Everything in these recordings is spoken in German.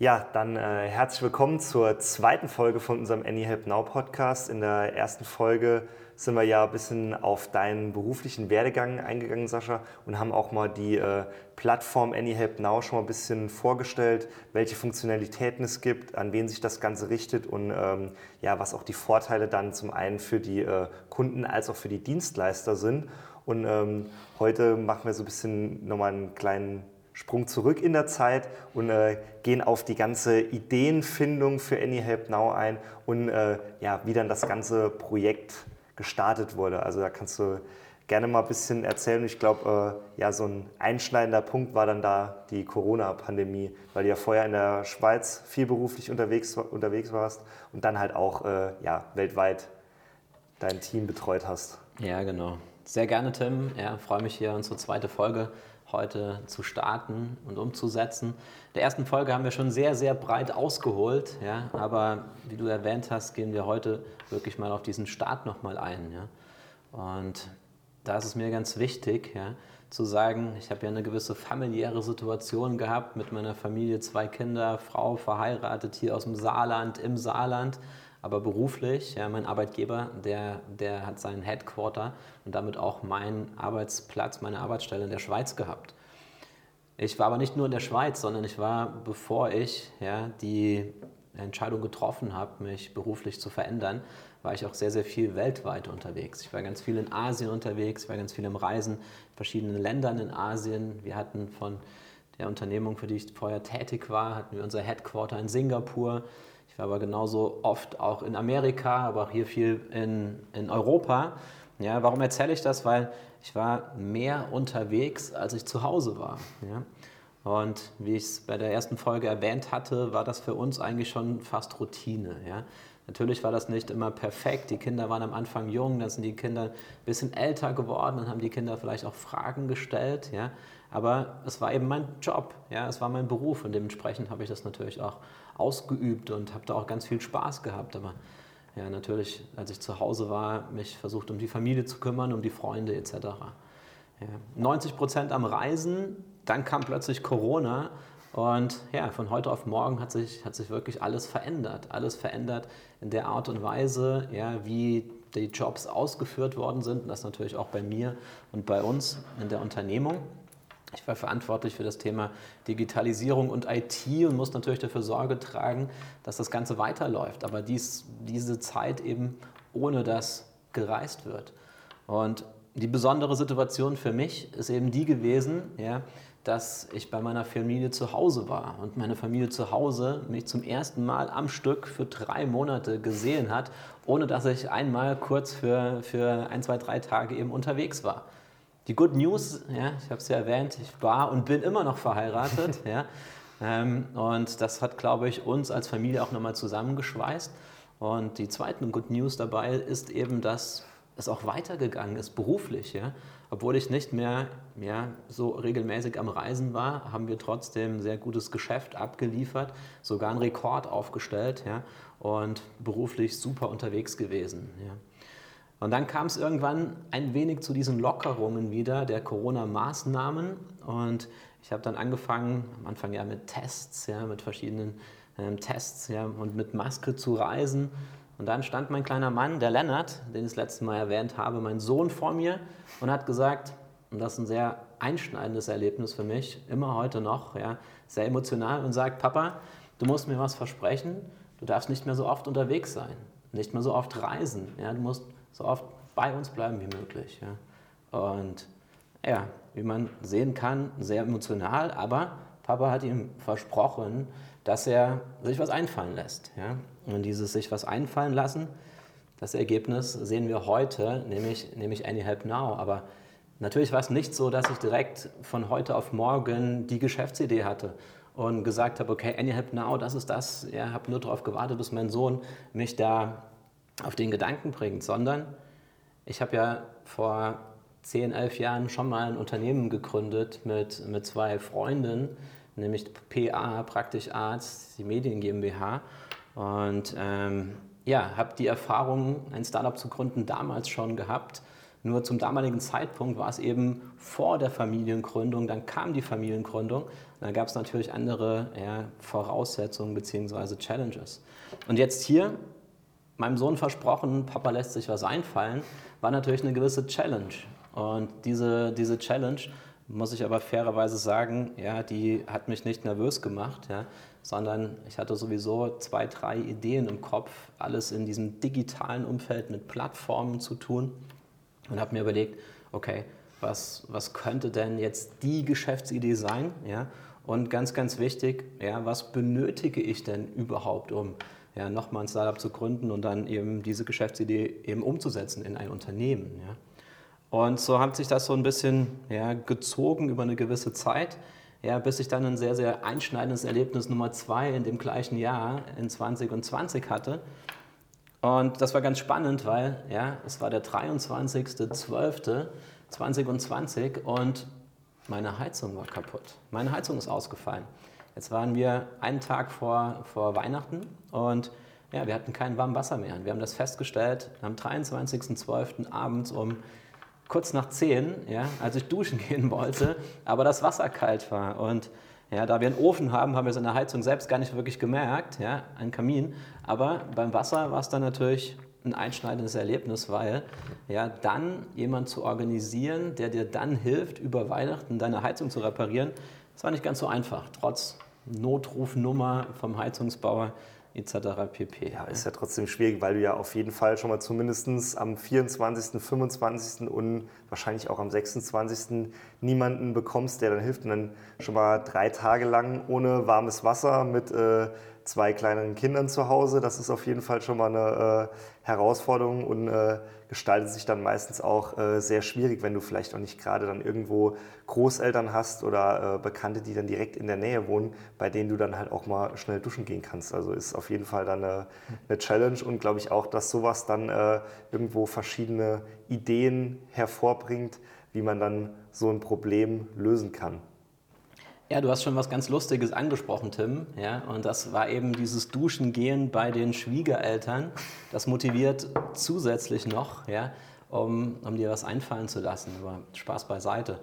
Ja, dann äh, herzlich willkommen zur zweiten Folge von unserem Any Help Now Podcast. In der ersten Folge sind wir ja ein bisschen auf deinen beruflichen Werdegang eingegangen, Sascha, und haben auch mal die äh, Plattform Any Help Now schon mal ein bisschen vorgestellt, welche Funktionalitäten es gibt, an wen sich das Ganze richtet und ähm, ja, was auch die Vorteile dann zum einen für die äh, Kunden als auch für die Dienstleister sind. Und ähm, heute machen wir so ein bisschen nochmal einen kleinen Sprung zurück in der Zeit und äh, gehen auf die ganze Ideenfindung für Any Now ein und äh, ja, wie dann das ganze Projekt gestartet wurde. Also da kannst du gerne mal ein bisschen erzählen. Ich glaube, äh, ja, so ein einschneidender Punkt war dann da die Corona-Pandemie, weil du ja vorher in der Schweiz viel beruflich unterwegs, unterwegs warst und dann halt auch äh, ja, weltweit dein Team betreut hast. Ja, genau. Sehr gerne, Tim. Ja, freue mich hier unsere zweite Folge heute zu starten und umzusetzen. In der ersten Folge haben wir schon sehr, sehr breit ausgeholt, ja, aber wie du erwähnt hast, gehen wir heute wirklich mal auf diesen Start nochmal ein. Ja. Und da ist es mir ganz wichtig, ja, zu sagen, ich habe ja eine gewisse familiäre Situation gehabt mit meiner Familie, zwei Kinder, Frau verheiratet hier aus dem Saarland, im Saarland aber beruflich, ja, mein Arbeitgeber, der, der hat seinen Headquarter und damit auch meinen Arbeitsplatz, meine Arbeitsstelle in der Schweiz gehabt. Ich war aber nicht nur in der Schweiz, sondern ich war, bevor ich ja, die Entscheidung getroffen habe, mich beruflich zu verändern, war ich auch sehr, sehr viel weltweit unterwegs. Ich war ganz viel in Asien unterwegs, ich war ganz viel im Reisen, in verschiedenen Ländern in Asien. Wir hatten von der Unternehmung, für die ich vorher tätig war, hatten wir unser Headquarter in Singapur. Ich war aber genauso oft auch in Amerika, aber auch hier viel in, in Europa. Ja, warum erzähle ich das? Weil ich war mehr unterwegs, als ich zu Hause war. Ja? Und wie ich es bei der ersten Folge erwähnt hatte, war das für uns eigentlich schon fast Routine. Ja? Natürlich war das nicht immer perfekt. Die Kinder waren am Anfang jung, dann sind die Kinder ein bisschen älter geworden, dann haben die Kinder vielleicht auch Fragen gestellt. Ja? Aber es war eben mein Job, ja? es war mein Beruf und dementsprechend habe ich das natürlich auch ausgeübt und habe da auch ganz viel Spaß gehabt. Aber ja, natürlich, als ich zu Hause war, mich versucht, um die Familie zu kümmern, um die Freunde etc. Ja, 90 Prozent am Reisen, dann kam plötzlich Corona und ja, von heute auf morgen hat sich, hat sich wirklich alles verändert. Alles verändert in der Art und Weise, ja, wie die Jobs ausgeführt worden sind. Und das natürlich auch bei mir und bei uns in der Unternehmung. Ich war verantwortlich für das Thema Digitalisierung und IT und muss natürlich dafür Sorge tragen, dass das Ganze weiterläuft. Aber dies, diese Zeit eben ohne dass gereist wird. Und die besondere Situation für mich ist eben die gewesen, ja, dass ich bei meiner Familie zu Hause war und meine Familie zu Hause mich zum ersten Mal am Stück für drei Monate gesehen hat, ohne dass ich einmal kurz für, für ein, zwei, drei Tage eben unterwegs war. Die Good News, ja, ich habe es ja erwähnt, ich war und bin immer noch verheiratet. ja, ähm, und das hat, glaube ich, uns als Familie auch nochmal zusammengeschweißt. Und die zweite Good News dabei ist eben, dass es auch weitergegangen ist, beruflich. Ja. Obwohl ich nicht mehr ja, so regelmäßig am Reisen war, haben wir trotzdem sehr gutes Geschäft abgeliefert, sogar einen Rekord aufgestellt ja, und beruflich super unterwegs gewesen. Ja. Und dann kam es irgendwann ein wenig zu diesen Lockerungen wieder der Corona-Maßnahmen. Und ich habe dann angefangen, am Anfang ja mit Tests, ja, mit verschiedenen ähm, Tests ja, und mit Maske zu reisen. Und dann stand mein kleiner Mann, der Lennart, den ich das letzte Mal erwähnt habe, mein Sohn vor mir und hat gesagt, und das ist ein sehr einschneidendes Erlebnis für mich, immer heute noch, ja, sehr emotional und sagt, Papa, du musst mir was versprechen, du darfst nicht mehr so oft unterwegs sein, nicht mehr so oft reisen, ja, du musst so oft bei uns bleiben wie möglich. Ja. Und ja, wie man sehen kann, sehr emotional, aber Papa hat ihm versprochen, dass er sich was einfallen lässt. Ja. Und dieses sich was einfallen lassen, das Ergebnis sehen wir heute, nämlich, nämlich Any Help Now. Aber natürlich war es nicht so, dass ich direkt von heute auf morgen die Geschäftsidee hatte und gesagt habe, okay, Any Help Now, das ist das. Ja, habe nur darauf gewartet, bis mein Sohn mich da auf den Gedanken bringt, sondern ich habe ja vor 10, 11 Jahren schon mal ein Unternehmen gegründet mit, mit zwei Freunden, nämlich PA, Praktisch Arzt, die Medien GmbH. Und ähm, ja, habe die Erfahrung, ein Startup zu gründen, damals schon gehabt Nur zum damaligen Zeitpunkt war es eben vor der Familiengründung, dann kam die Familiengründung, dann gab es natürlich andere ja, Voraussetzungen bzw. Challenges. Und jetzt hier, meinem Sohn versprochen, Papa lässt sich was einfallen, war natürlich eine gewisse Challenge. Und diese, diese Challenge, muss ich aber fairerweise sagen, ja, die hat mich nicht nervös gemacht, ja, sondern ich hatte sowieso zwei, drei Ideen im Kopf, alles in diesem digitalen Umfeld mit Plattformen zu tun und habe mir überlegt, okay, was, was könnte denn jetzt die Geschäftsidee sein? Ja? Und ganz, ganz wichtig, ja, was benötige ich denn überhaupt, um ja, nochmal ein Startup zu gründen und dann eben diese Geschäftsidee eben umzusetzen in ein Unternehmen? Ja? Und so hat sich das so ein bisschen ja, gezogen über eine gewisse Zeit, ja, bis ich dann ein sehr, sehr einschneidendes Erlebnis Nummer zwei in dem gleichen Jahr in 2020 hatte. Und das war ganz spannend, weil ja, es war der 23.12.2020 und meine Heizung war kaputt. Meine Heizung ist ausgefallen. Jetzt waren wir einen Tag vor, vor Weihnachten und ja, wir hatten kein warmes Wasser mehr. Wir haben das festgestellt am 23.12. abends um kurz nach 10, ja, als ich duschen gehen wollte, aber das Wasser kalt war. Und ja, da wir einen Ofen haben, haben wir es in der Heizung selbst gar nicht wirklich gemerkt, ja, einen Kamin. Aber beim Wasser war es dann natürlich ein einschneidendes Erlebnis, weil ja, dann jemand zu organisieren, der dir dann hilft, über Weihnachten deine Heizung zu reparieren, das war nicht ganz so einfach, trotz Notrufnummer vom Heizungsbauer etc. pp. Ja, ist ja trotzdem schwierig, weil du ja auf jeden Fall schon mal zumindest am 24., 25. und wahrscheinlich auch am 26. niemanden bekommst, der dann hilft und dann schon mal drei Tage lang ohne warmes Wasser mit äh, zwei kleineren Kindern zu Hause. Das ist auf jeden Fall schon mal eine äh, Herausforderung und äh, gestaltet sich dann meistens auch äh, sehr schwierig, wenn du vielleicht auch nicht gerade dann irgendwo Großeltern hast oder äh, Bekannte, die dann direkt in der Nähe wohnen, bei denen du dann halt auch mal schnell duschen gehen kannst. Also ist auf jeden Fall dann eine, eine Challenge und glaube ich auch, dass sowas dann äh, irgendwo verschiedene Ideen hervorbringt, wie man dann so ein Problem lösen kann. Ja, du hast schon was ganz Lustiges angesprochen, Tim. Ja, und das war eben dieses Duschen gehen bei den Schwiegereltern. Das motiviert zusätzlich noch, ja, um, um dir was einfallen zu lassen. Aber Spaß beiseite.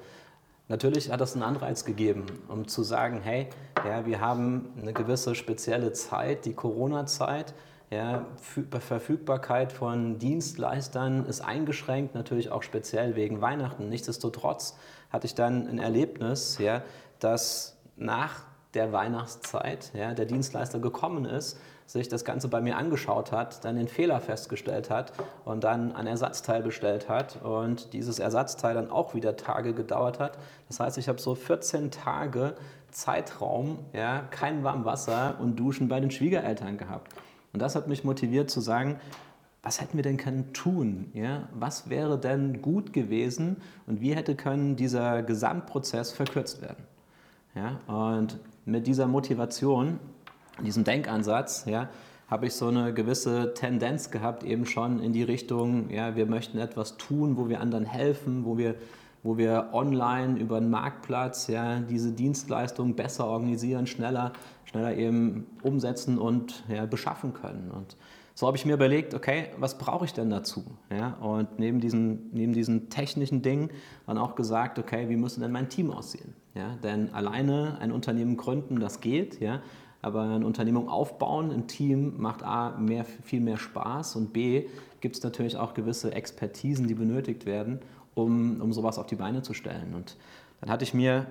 Natürlich hat das einen Anreiz gegeben, um zu sagen, hey, ja, wir haben eine gewisse spezielle Zeit, die Corona-Zeit. Ja, Verfügbarkeit von Dienstleistern ist eingeschränkt, natürlich auch speziell wegen Weihnachten. Nichtsdestotrotz hatte ich dann ein Erlebnis, ja, dass nach der Weihnachtszeit ja, der Dienstleister gekommen ist, sich das Ganze bei mir angeschaut hat, dann den Fehler festgestellt hat und dann ein Ersatzteil bestellt hat und dieses Ersatzteil dann auch wieder Tage gedauert hat. Das heißt, ich habe so 14 Tage Zeitraum, ja, kein warmes Wasser und Duschen bei den Schwiegereltern gehabt. Und das hat mich motiviert zu sagen, was hätten wir denn können tun? Ja? Was wäre denn gut gewesen und wie hätte können dieser Gesamtprozess verkürzt werden? Ja? Und mit dieser Motivation, diesem Denkansatz, ja, habe ich so eine gewisse Tendenz gehabt, eben schon in die Richtung, ja, wir möchten etwas tun, wo wir anderen helfen, wo wir, wo wir online über einen Marktplatz ja, diese Dienstleistungen besser organisieren, schneller, schneller eben umsetzen und ja, beschaffen können. Und so habe ich mir überlegt, okay, was brauche ich denn dazu? Ja, und neben diesen, neben diesen technischen Dingen dann auch gesagt, okay, wie müsste denn mein Team aussehen? Ja, denn alleine ein Unternehmen gründen, das geht, ja, aber eine Unternehmung aufbauen, ein Team macht A, mehr, viel mehr Spaß und B, gibt es natürlich auch gewisse Expertisen, die benötigt werden, um, um sowas auf die Beine zu stellen. Und dann hatte ich mir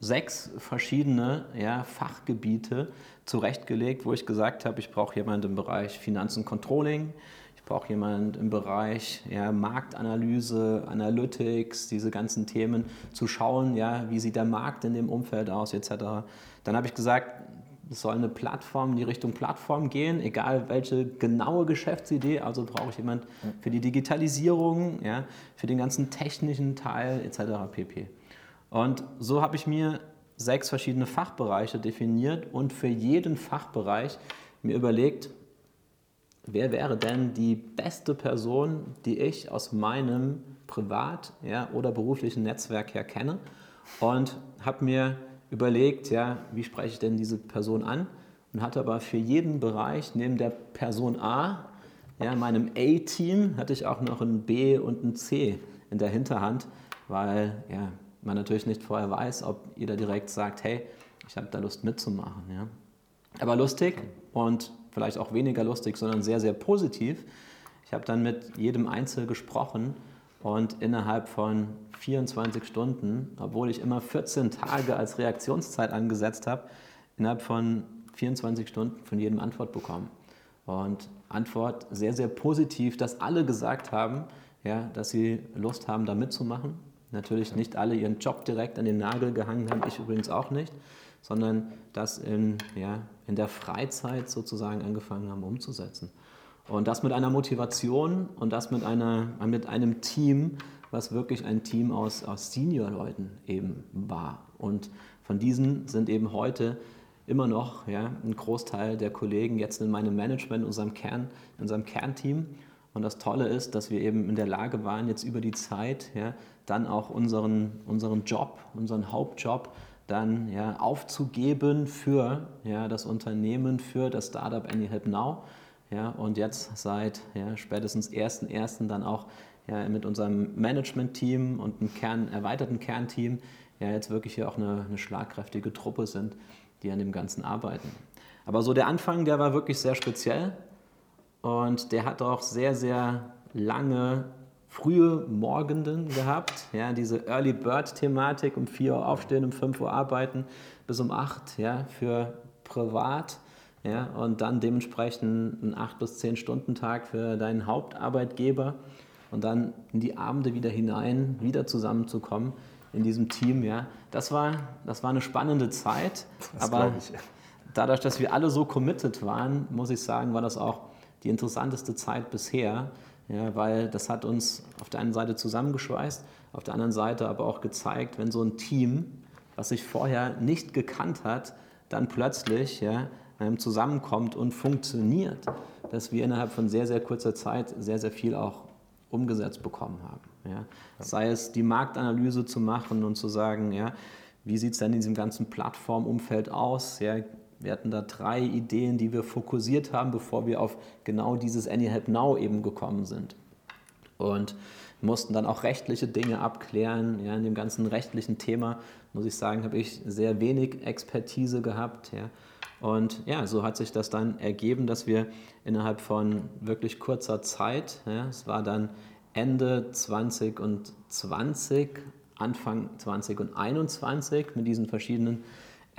sechs verschiedene ja, Fachgebiete zurechtgelegt, wo ich gesagt habe, ich brauche jemanden im Bereich Finanzen Controlling, ich brauche jemanden im Bereich ja, Marktanalyse, Analytics, diese ganzen Themen, zu schauen, ja, wie sieht der Markt in dem Umfeld aus, etc. Dann habe ich gesagt, es soll eine Plattform in die Richtung Plattform gehen, egal welche genaue Geschäftsidee. Also brauche ich jemanden für die Digitalisierung, ja, für den ganzen technischen Teil etc. pp. Und so habe ich mir sechs verschiedene Fachbereiche definiert und für jeden Fachbereich mir überlegt, wer wäre denn die beste Person, die ich aus meinem privat ja, oder beruflichen Netzwerk her kenne. Und habe mir überlegt, ja, wie spreche ich denn diese Person an? Und hatte aber für jeden Bereich neben der Person A, ja, meinem A-Team, hatte ich auch noch ein B und ein C in der Hinterhand, weil ja, man natürlich nicht vorher weiß, ob jeder direkt sagt, hey, ich habe da Lust mitzumachen. Ja. Aber lustig und vielleicht auch weniger lustig, sondern sehr, sehr positiv. Ich habe dann mit jedem Einzel gesprochen und innerhalb von 24 Stunden, obwohl ich immer 14 Tage als Reaktionszeit angesetzt habe, innerhalb von 24 Stunden von jedem Antwort bekommen. Und Antwort sehr, sehr positiv, dass alle gesagt haben, ja, dass sie Lust haben, da mitzumachen. Natürlich nicht alle ihren Job direkt an den Nagel gehangen haben, ich übrigens auch nicht, sondern das in, ja, in der Freizeit sozusagen angefangen haben umzusetzen. Und das mit einer Motivation und das mit, einer, mit einem Team, was wirklich ein Team aus, aus Senior-Leuten eben war. Und von diesen sind eben heute immer noch ja, ein Großteil der Kollegen jetzt in meinem Management, in unserem, Kern, in unserem Kernteam. Und das Tolle ist, dass wir eben in der Lage waren, jetzt über die Zeit ja, dann auch unseren, unseren Job, unseren Hauptjob dann ja, aufzugeben für ja, das Unternehmen, für das Startup AnyHelp Now. Ja, und jetzt seit ja, spätestens 1.1. dann auch ja, mit unserem Management-Team und einem Kern, erweiterten Kernteam ja jetzt wirklich hier auch eine, eine schlagkräftige Truppe sind, die an dem Ganzen arbeiten. Aber so der Anfang, der war wirklich sehr speziell und der hat auch sehr, sehr lange frühe Morgenden gehabt. Ja, diese Early Bird-Thematik, um 4 Uhr aufstehen, um 5 Uhr arbeiten, bis um 8 ja, für privat. Ja, und dann dementsprechend einen 8 bis 10 Stunden Tag für deinen Hauptarbeitgeber und dann in die Abende wieder hinein, wieder zusammenzukommen in diesem Team, ja, das war, das war eine spannende Zeit. Das aber dadurch, dass wir alle so committed waren, muss ich sagen, war das auch die interessanteste Zeit bisher, ja, weil das hat uns auf der einen Seite zusammengeschweißt, auf der anderen Seite aber auch gezeigt, wenn so ein Team, was sich vorher nicht gekannt hat, dann plötzlich ja, ähm, zusammenkommt und funktioniert, dass wir innerhalb von sehr, sehr kurzer Zeit sehr, sehr viel auch umgesetzt bekommen haben. Ja. Sei es die Marktanalyse zu machen und zu sagen, ja, wie sieht es denn in diesem ganzen Plattformumfeld aus? Ja, wir hatten da drei Ideen, die wir fokussiert haben, bevor wir auf genau dieses AnyHelp Now eben gekommen sind. Und mussten dann auch rechtliche Dinge abklären. Ja, in dem ganzen rechtlichen Thema, muss ich sagen, habe ich sehr wenig Expertise gehabt. Ja. Und ja, so hat sich das dann ergeben, dass wir innerhalb von wirklich kurzer Zeit, ja, es war dann Ende 2020, Anfang 2021 mit diesen verschiedenen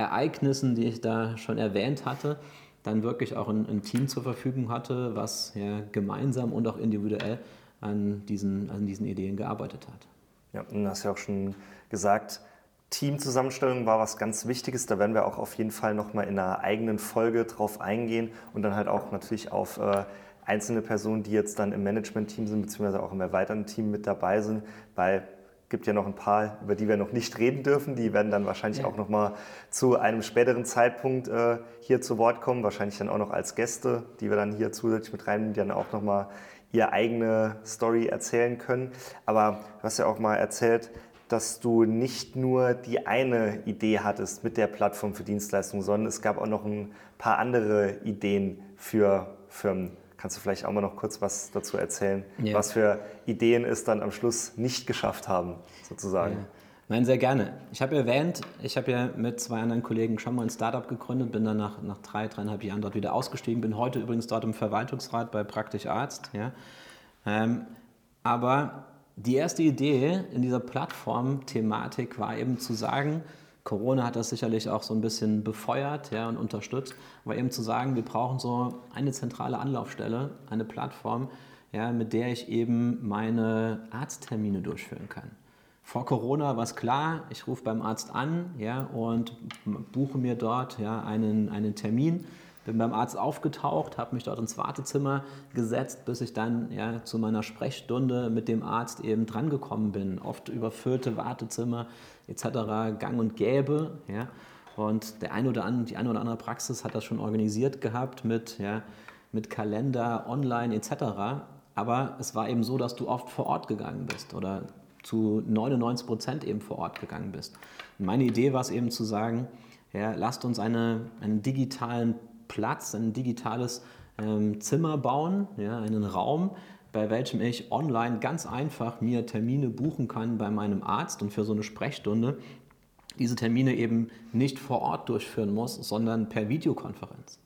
Ereignissen, die ich da schon erwähnt hatte, dann wirklich auch ein, ein Team zur Verfügung hatte, was ja gemeinsam und auch individuell an diesen, an diesen Ideen gearbeitet hat. Ja, und du hast ja auch schon gesagt, Teamzusammenstellung war was ganz Wichtiges. Da werden wir auch auf jeden Fall nochmal in einer eigenen Folge drauf eingehen und dann halt auch natürlich auf äh, einzelne Personen, die jetzt dann im Management-Team sind, beziehungsweise auch im erweiterten Team mit dabei sind, weil gibt ja noch ein paar, über die wir noch nicht reden dürfen. Die werden dann wahrscheinlich ja. auch noch mal zu einem späteren Zeitpunkt äh, hier zu Wort kommen. Wahrscheinlich dann auch noch als Gäste, die wir dann hier zusätzlich mit reinnehmen, die dann auch noch mal ihre eigene Story erzählen können. Aber du hast ja auch mal erzählt, dass du nicht nur die eine Idee hattest mit der Plattform für Dienstleistungen, sondern es gab auch noch ein paar andere Ideen für Firmen. Kannst du vielleicht auch mal noch kurz was dazu erzählen, ja. was für Ideen es dann am Schluss nicht geschafft haben, sozusagen? Ja. Nein, sehr gerne. Ich habe erwähnt, ich habe ja mit zwei anderen Kollegen schon mal ein Startup gegründet, bin dann nach, nach drei, dreieinhalb Jahren dort wieder ausgestiegen, bin heute übrigens dort im Verwaltungsrat bei Praktisch Arzt. Ja. Ähm, aber die erste Idee in dieser Plattform-Thematik war eben zu sagen, Corona hat das sicherlich auch so ein bisschen befeuert ja, und unterstützt, aber eben zu sagen, wir brauchen so eine zentrale Anlaufstelle, eine Plattform, ja, mit der ich eben meine Arzttermine durchführen kann. Vor Corona war es klar, ich rufe beim Arzt an ja, und buche mir dort ja, einen, einen Termin bin beim Arzt aufgetaucht, habe mich dort ins Wartezimmer gesetzt, bis ich dann ja, zu meiner Sprechstunde mit dem Arzt eben drangekommen bin. Oft überfüllte Wartezimmer etc. gang und gäbe. Ja. Und der eine oder andere, die eine oder andere Praxis hat das schon organisiert gehabt mit, ja, mit Kalender, online etc. Aber es war eben so, dass du oft vor Ort gegangen bist oder zu 99 Prozent eben vor Ort gegangen bist. Und meine Idee war es eben zu sagen, ja, lasst uns eine, einen digitalen Platz, ein digitales ähm, Zimmer bauen, ja, einen Raum, bei welchem ich online ganz einfach mir Termine buchen kann bei meinem Arzt und für so eine Sprechstunde diese Termine eben nicht vor Ort durchführen muss, sondern per Videokonferenz.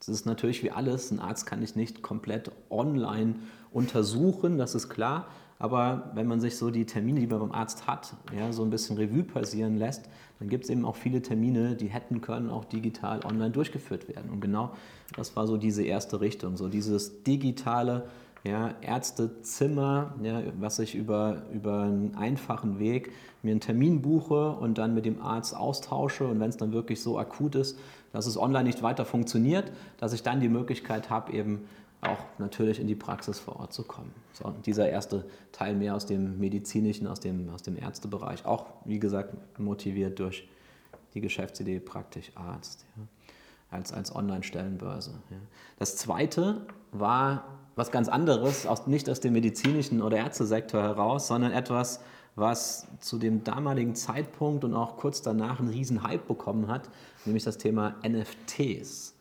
Das ist natürlich wie alles, ein Arzt kann ich nicht komplett online untersuchen, das ist klar, aber wenn man sich so die Termine, die man beim Arzt hat, ja, so ein bisschen Revue passieren lässt, dann gibt es eben auch viele Termine, die hätten können auch digital online durchgeführt werden. Und genau das war so diese erste Richtung, so dieses digitale ja, Ärztezimmer, ja, was ich über, über einen einfachen Weg mir einen Termin buche und dann mit dem Arzt austausche und wenn es dann wirklich so akut ist, dass es online nicht weiter funktioniert, dass ich dann die Möglichkeit habe, eben auch natürlich in die Praxis vor Ort zu kommen. So, dieser erste Teil mehr aus dem medizinischen, aus dem, aus dem Ärztebereich, auch wie gesagt motiviert durch die Geschäftsidee praktisch Arzt ja, als, als Online-Stellenbörse. Ja. Das zweite war was ganz anderes, aus, nicht aus dem medizinischen oder Ärztesektor heraus, sondern etwas, was zu dem damaligen Zeitpunkt und auch kurz danach einen riesen Hype bekommen hat, nämlich das Thema NFTs.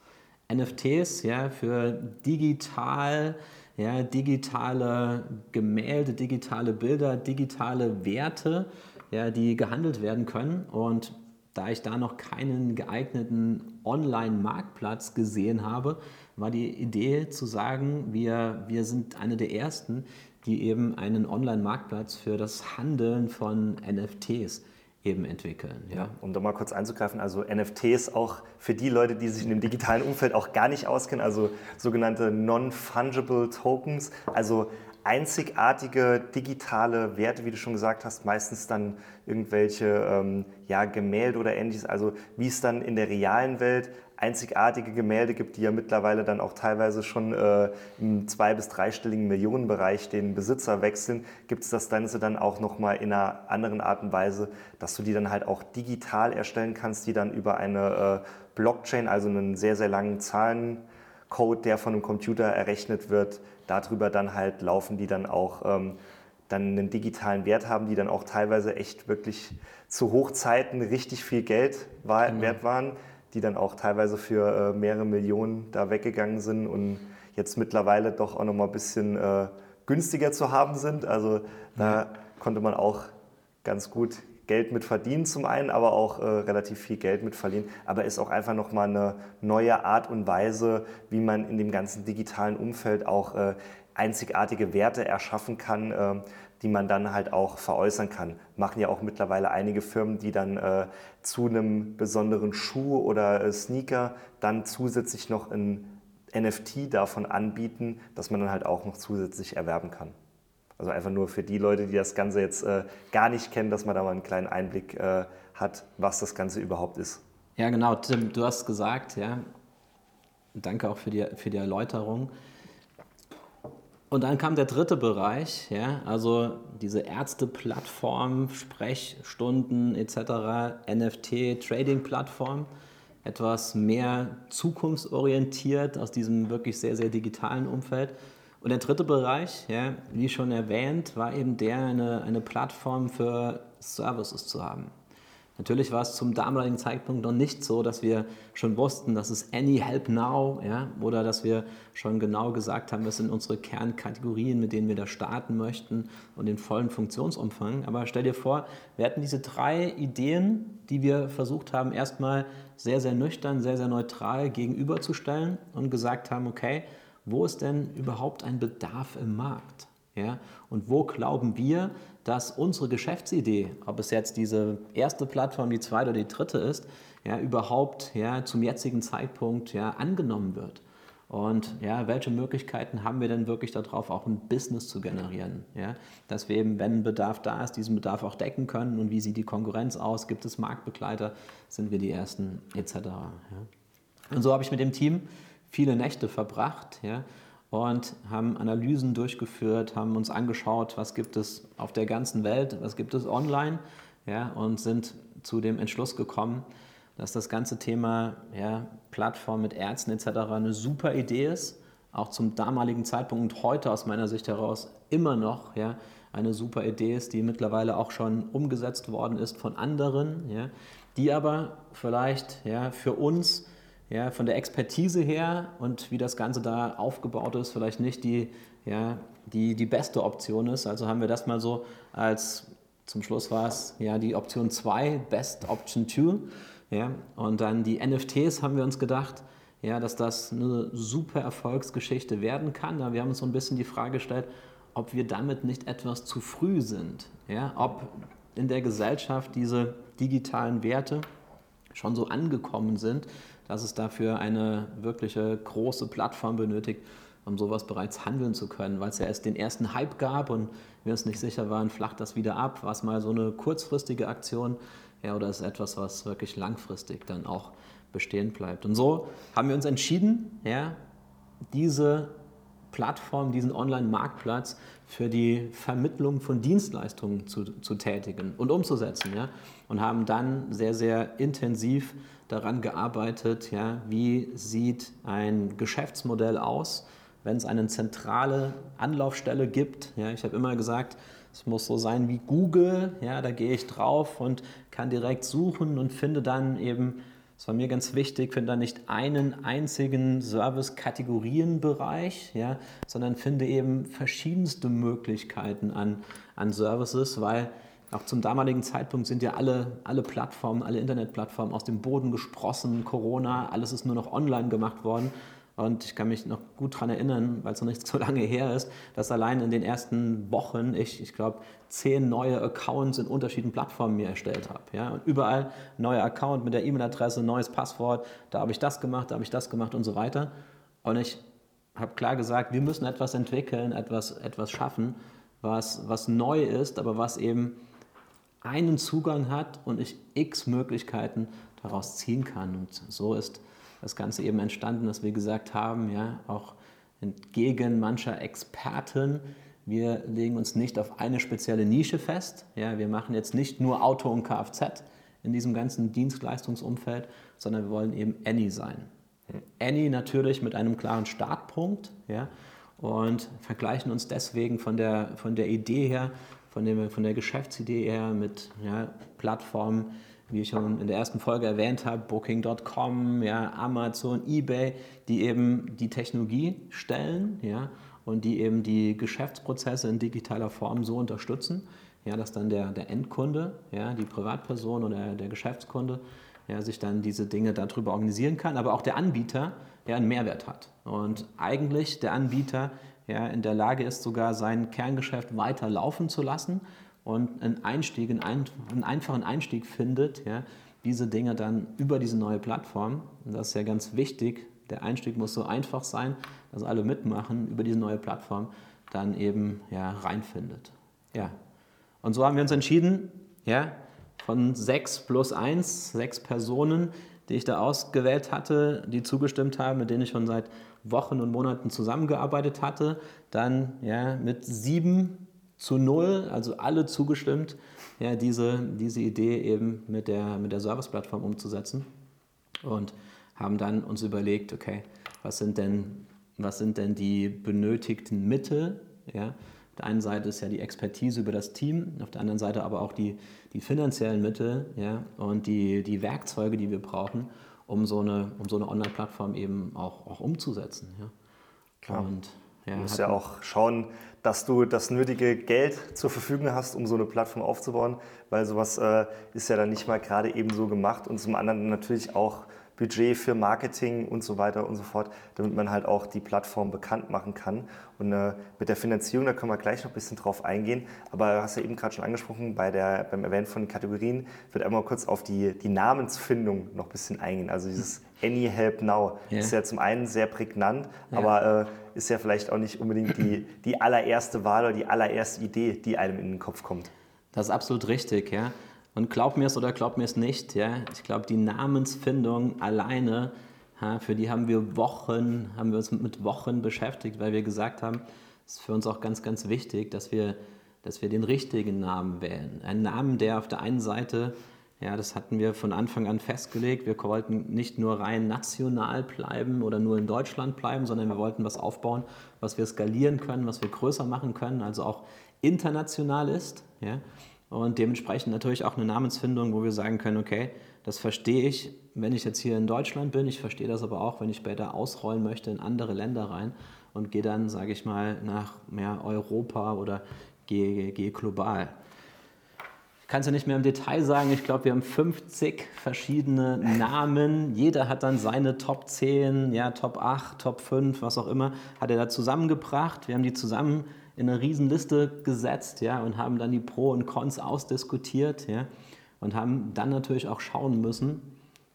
NFTs ja, für digital, ja, digitale Gemälde, digitale Bilder, digitale Werte, ja, die gehandelt werden können. Und da ich da noch keinen geeigneten Online-Marktplatz gesehen habe, war die Idee zu sagen, wir, wir sind eine der ersten, die eben einen Online-Marktplatz für das Handeln von NFTs eben entwickeln. Ja. ja. um da mal kurz einzugreifen, also NFTs auch für die Leute, die sich in dem digitalen Umfeld auch gar nicht auskennen, also sogenannte Non-Fungible Tokens, also einzigartige digitale Werte, wie du schon gesagt hast, meistens dann irgendwelche ähm, ja, Gemälde oder ähnliches, also wie es dann in der realen Welt einzigartige Gemälde gibt, die ja mittlerweile dann auch teilweise schon äh, im zwei- bis dreistelligen Millionenbereich den Besitzer wechseln, gibt es das Ganze dann auch nochmal in einer anderen Art und Weise, dass du die dann halt auch digital erstellen kannst, die dann über eine äh, Blockchain, also einen sehr, sehr langen Zahlencode, der von einem Computer errechnet wird, darüber dann halt laufen, die dann auch ähm, dann einen digitalen Wert haben, die dann auch teilweise echt wirklich zu Hochzeiten richtig viel Geld war, mhm. wert waren die dann auch teilweise für äh, mehrere Millionen da weggegangen sind und jetzt mittlerweile doch auch nochmal ein bisschen äh, günstiger zu haben sind. Also da ja. konnte man auch ganz gut Geld mit verdienen zum einen, aber auch äh, relativ viel Geld mit verlieren. Aber ist auch einfach nochmal eine neue Art und Weise, wie man in dem ganzen digitalen Umfeld auch äh, einzigartige Werte erschaffen kann, ähm, die man dann halt auch veräußern kann. Machen ja auch mittlerweile einige Firmen, die dann äh, zu einem besonderen Schuh oder äh, Sneaker dann zusätzlich noch ein NFT davon anbieten, dass man dann halt auch noch zusätzlich erwerben kann. Also einfach nur für die Leute, die das Ganze jetzt äh, gar nicht kennen, dass man da mal einen kleinen Einblick äh, hat, was das Ganze überhaupt ist. Ja, genau, Tim, du hast gesagt, ja, danke auch für die, für die Erläuterung. Und dann kam der dritte Bereich, ja, also diese Ärzteplattform, Sprechstunden etc., NFT, Trading-Plattform, etwas mehr zukunftsorientiert aus diesem wirklich sehr, sehr digitalen Umfeld. Und der dritte Bereich, ja, wie schon erwähnt, war eben der, eine, eine Plattform für Services zu haben. Natürlich war es zum damaligen Zeitpunkt noch nicht so, dass wir schon wussten, dass es Any Help Now ja, oder dass wir schon genau gesagt haben, was sind unsere Kernkategorien, mit denen wir da starten möchten und den vollen Funktionsumfang. Aber stell dir vor, wir hatten diese drei Ideen, die wir versucht haben, erstmal sehr, sehr nüchtern, sehr, sehr neutral gegenüberzustellen und gesagt haben, okay, wo ist denn überhaupt ein Bedarf im Markt? Ja? Und wo glauben wir, dass unsere Geschäftsidee, ob es jetzt diese erste Plattform, die zweite oder die dritte ist, ja, überhaupt ja, zum jetzigen Zeitpunkt ja, angenommen wird? Und ja, welche Möglichkeiten haben wir denn wirklich darauf, auch ein Business zu generieren? Ja? Dass wir eben, wenn Bedarf da ist, diesen Bedarf auch decken können. Und wie sieht die Konkurrenz aus? Gibt es Marktbegleiter? Sind wir die Ersten? Etc. Ja? Und so habe ich mit dem Team viele Nächte verbracht. Ja? Und haben Analysen durchgeführt, haben uns angeschaut, was gibt es auf der ganzen Welt, was gibt es online ja, und sind zu dem Entschluss gekommen, dass das ganze Thema ja, Plattform mit Ärzten etc. eine super Idee ist, auch zum damaligen Zeitpunkt und heute aus meiner Sicht heraus immer noch ja, eine super Idee ist, die mittlerweile auch schon umgesetzt worden ist von anderen, ja, die aber vielleicht ja, für uns ja, von der Expertise her und wie das Ganze da aufgebaut ist, vielleicht nicht die, ja, die, die beste Option ist. Also haben wir das mal so als, zum Schluss war es ja die Option 2, Best Option 2. Ja, und dann die NFTs haben wir uns gedacht, ja, dass das eine super Erfolgsgeschichte werden kann. wir haben uns so ein bisschen die Frage gestellt, ob wir damit nicht etwas zu früh sind. Ja, ob in der Gesellschaft diese digitalen Werte schon so angekommen sind, dass es dafür eine wirkliche große Plattform benötigt, um sowas bereits handeln zu können, weil es ja erst den ersten Hype gab und wir uns nicht sicher waren, flacht das wieder ab, war es mal so eine kurzfristige Aktion ja, oder ist etwas, was wirklich langfristig dann auch bestehen bleibt. Und so haben wir uns entschieden, ja, diese Plattform, diesen Online-Marktplatz für die Vermittlung von Dienstleistungen zu, zu tätigen und umzusetzen. Ja? Und haben dann sehr, sehr intensiv daran gearbeitet, ja, wie sieht ein Geschäftsmodell aus, wenn es eine zentrale Anlaufstelle gibt. Ja, ich habe immer gesagt, es muss so sein wie Google, ja, da gehe ich drauf und kann direkt suchen und finde dann eben das war mir ganz wichtig, finde da nicht einen einzigen Service-Kategorienbereich, ja, sondern finde eben verschiedenste Möglichkeiten an, an Services, weil auch zum damaligen Zeitpunkt sind ja alle, alle Plattformen, alle Internetplattformen aus dem Boden gesprossen, Corona, alles ist nur noch online gemacht worden. Und ich kann mich noch gut daran erinnern, weil es noch nicht so lange her ist, dass allein in den ersten Wochen ich, ich glaube, zehn neue Accounts in unterschiedlichen Plattformen mir erstellt habe. Ja? Und überall neuer Account mit der E-Mail-Adresse, neues Passwort, da habe ich das gemacht, da habe ich das gemacht und so weiter. Und ich habe klar gesagt, wir müssen etwas entwickeln, etwas, etwas schaffen, was, was neu ist, aber was eben einen Zugang hat und ich x Möglichkeiten daraus ziehen kann. Und so ist das Ganze eben entstanden, dass wir gesagt haben, ja, auch entgegen mancher Experten, wir legen uns nicht auf eine spezielle Nische fest. Ja, wir machen jetzt nicht nur Auto und Kfz in diesem ganzen Dienstleistungsumfeld, sondern wir wollen eben Any sein. Any natürlich mit einem klaren Startpunkt ja, und vergleichen uns deswegen von der, von der Idee her, von, dem, von der Geschäftsidee her mit ja, Plattformen wie ich schon in der ersten Folge erwähnt habe, Booking.com, ja, Amazon, eBay, die eben die Technologie stellen ja, und die eben die Geschäftsprozesse in digitaler Form so unterstützen, ja, dass dann der, der Endkunde, ja, die Privatperson oder der Geschäftskunde ja, sich dann diese Dinge darüber organisieren kann, aber auch der Anbieter ja, einen Mehrwert hat. Und eigentlich der Anbieter ja, in der Lage ist, sogar sein Kerngeschäft weiter laufen zu lassen und einen Einstieg, einen, einfachen Einstieg findet, ja, diese Dinge dann über diese neue Plattform, und das ist ja ganz wichtig, der Einstieg muss so einfach sein, dass alle mitmachen, über diese neue Plattform dann eben ja, reinfindet. Ja. Und so haben wir uns entschieden, ja, von sechs plus eins, sechs Personen, die ich da ausgewählt hatte, die zugestimmt haben, mit denen ich schon seit Wochen und Monaten zusammengearbeitet hatte, dann ja, mit sieben zu null, also alle zugestimmt, ja, diese, diese Idee eben mit der, mit der Service-Plattform umzusetzen und haben dann uns überlegt, okay, was sind denn, was sind denn die benötigten Mittel? Ja? Auf der einen Seite ist ja die Expertise über das Team, auf der anderen Seite aber auch die, die finanziellen Mittel ja? und die, die Werkzeuge, die wir brauchen, um so eine, um so eine Online-Plattform eben auch, auch umzusetzen. Ja? Klar. Und ja, du musst ja auch schauen, dass du das nötige Geld zur Verfügung hast, um so eine Plattform aufzubauen, weil sowas äh, ist ja dann nicht mal gerade eben so gemacht und zum anderen natürlich auch Budget für Marketing und so weiter und so fort, damit man halt auch die Plattform bekannt machen kann. Und äh, mit der Finanzierung, da können wir gleich noch ein bisschen drauf eingehen. Aber du hast ja eben gerade schon angesprochen, bei der, beim Erwähnen von Kategorien wird einmal kurz auf die, die Namensfindung noch ein bisschen eingehen. Also dieses Any Help Now yeah. ist ja zum einen sehr prägnant, ja. aber äh, ist ja vielleicht auch nicht unbedingt die, die allererste Wahl oder die allererste Idee, die einem in den Kopf kommt. Das ist absolut richtig, ja. Und glaub mir es oder glaub mir es nicht, ja, ich glaube, die Namensfindung alleine, ja, für die haben wir Wochen, haben wir uns mit Wochen beschäftigt, weil wir gesagt haben, es ist für uns auch ganz, ganz wichtig, dass wir, dass wir den richtigen Namen wählen. Einen Namen, der auf der einen Seite, ja, das hatten wir von Anfang an festgelegt, wir wollten nicht nur rein national bleiben oder nur in Deutschland bleiben, sondern wir wollten was aufbauen, was wir skalieren können, was wir größer machen können, also auch international ist. Ja. Und dementsprechend natürlich auch eine Namensfindung, wo wir sagen können, okay, Das verstehe ich, wenn ich jetzt hier in Deutschland bin. Ich verstehe das aber auch, wenn ich später ausrollen möchte in andere Länder rein und gehe dann, sage ich mal, nach mehr Europa oder gehe, gehe global. Ich kann es ja nicht mehr im Detail sagen. Ich glaube, wir haben 50 verschiedene Namen. Jeder hat dann seine Top 10, ja, Top 8, Top 5, was auch immer, hat er da zusammengebracht. Wir haben die zusammen in eine Riesenliste gesetzt ja, und haben dann die Pro und Cons ausdiskutiert ja, und haben dann natürlich auch schauen müssen,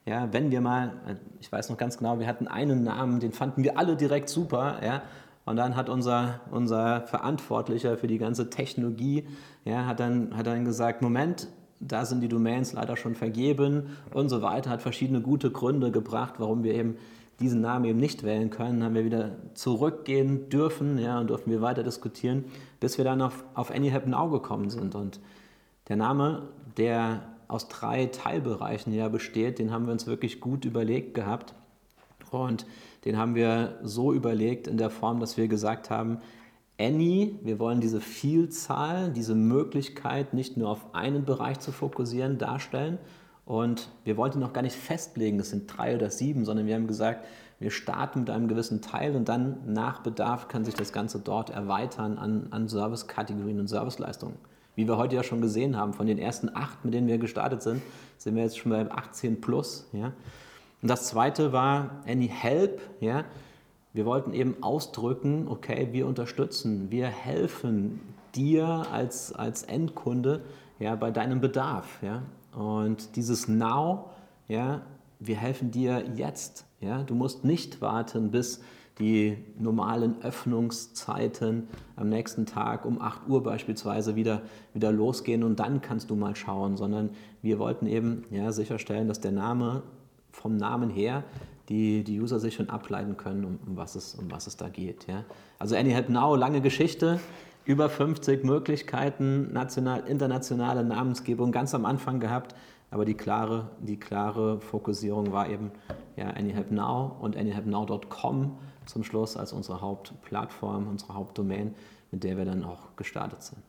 ja, wenn wir mal, ich weiß noch ganz genau, wir hatten einen Namen, den fanden wir alle direkt super, ja, und dann hat unser, unser Verantwortlicher für die ganze Technologie, ja, hat, dann, hat dann gesagt, Moment, da sind die Domains leider schon vergeben und so weiter, hat verschiedene gute Gründe gebracht, warum wir eben diesen Namen eben nicht wählen können, haben wir wieder zurückgehen dürfen ja, und durften wir weiter diskutieren, bis wir dann auf, auf Any Happen Now gekommen sind. Und der Name, der aus drei Teilbereichen ja besteht, den haben wir uns wirklich gut überlegt gehabt. Und den haben wir so überlegt in der Form, dass wir gesagt haben, Any, wir wollen diese Vielzahl, diese Möglichkeit nicht nur auf einen Bereich zu fokussieren, darstellen. Und wir wollten noch gar nicht festlegen, es sind drei oder sieben, sondern wir haben gesagt, wir starten mit einem gewissen Teil und dann nach Bedarf kann sich das Ganze dort erweitern an, an Service-Kategorien und Serviceleistungen. Wie wir heute ja schon gesehen haben, von den ersten acht, mit denen wir gestartet sind, sind wir jetzt schon bei 18 plus. Ja? Und das zweite war Any Help. Ja? Wir wollten eben ausdrücken, okay, wir unterstützen, wir helfen dir als, als Endkunde ja, bei deinem Bedarf. Ja? Und dieses Now, ja, wir helfen dir jetzt. Ja? Du musst nicht warten, bis die normalen Öffnungszeiten am nächsten Tag um 8 Uhr beispielsweise wieder, wieder losgehen und dann kannst du mal schauen, sondern wir wollten eben ja, sicherstellen, dass der Name vom Namen her die, die User sich schon ableiten können, um, um, was, es, um was es da geht. Ja. Also AnyHelp Now, lange Geschichte, über 50 Möglichkeiten, national, internationale Namensgebung ganz am Anfang gehabt, aber die klare, die klare Fokussierung war eben ja, AnyHelp Now und AnyHelpNow.com zum Schluss als unsere Hauptplattform, unsere Hauptdomain, mit der wir dann auch gestartet sind.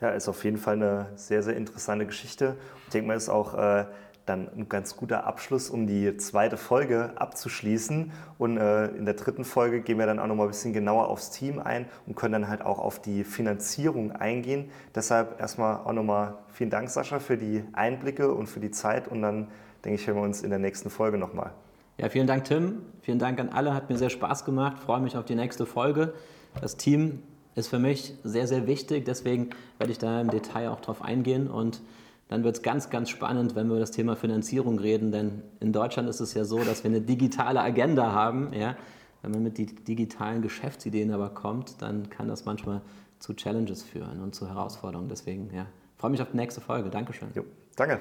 Ja, ist auf jeden Fall eine sehr, sehr interessante Geschichte. Ich denke mal, ist auch äh, dann ein ganz guter Abschluss, um die zweite Folge abzuschließen. Und äh, in der dritten Folge gehen wir dann auch noch mal ein bisschen genauer aufs Team ein und können dann halt auch auf die Finanzierung eingehen. Deshalb erstmal auch nochmal vielen Dank, Sascha, für die Einblicke und für die Zeit. Und dann denke ich, hören wir uns in der nächsten Folge nochmal. Ja, vielen Dank, Tim. Vielen Dank an alle. Hat mir sehr Spaß gemacht. Freue mich auf die nächste Folge. Das Team ist für mich sehr, sehr wichtig. Deswegen werde ich da im Detail auch drauf eingehen und dann wird es ganz, ganz spannend, wenn wir über das Thema Finanzierung reden, denn in Deutschland ist es ja so, dass wir eine digitale Agenda haben. Ja? Wenn man mit die digitalen Geschäftsideen aber kommt, dann kann das manchmal zu Challenges führen und zu Herausforderungen. Deswegen ja, freue mich auf die nächste Folge. Dankeschön. Jo, danke.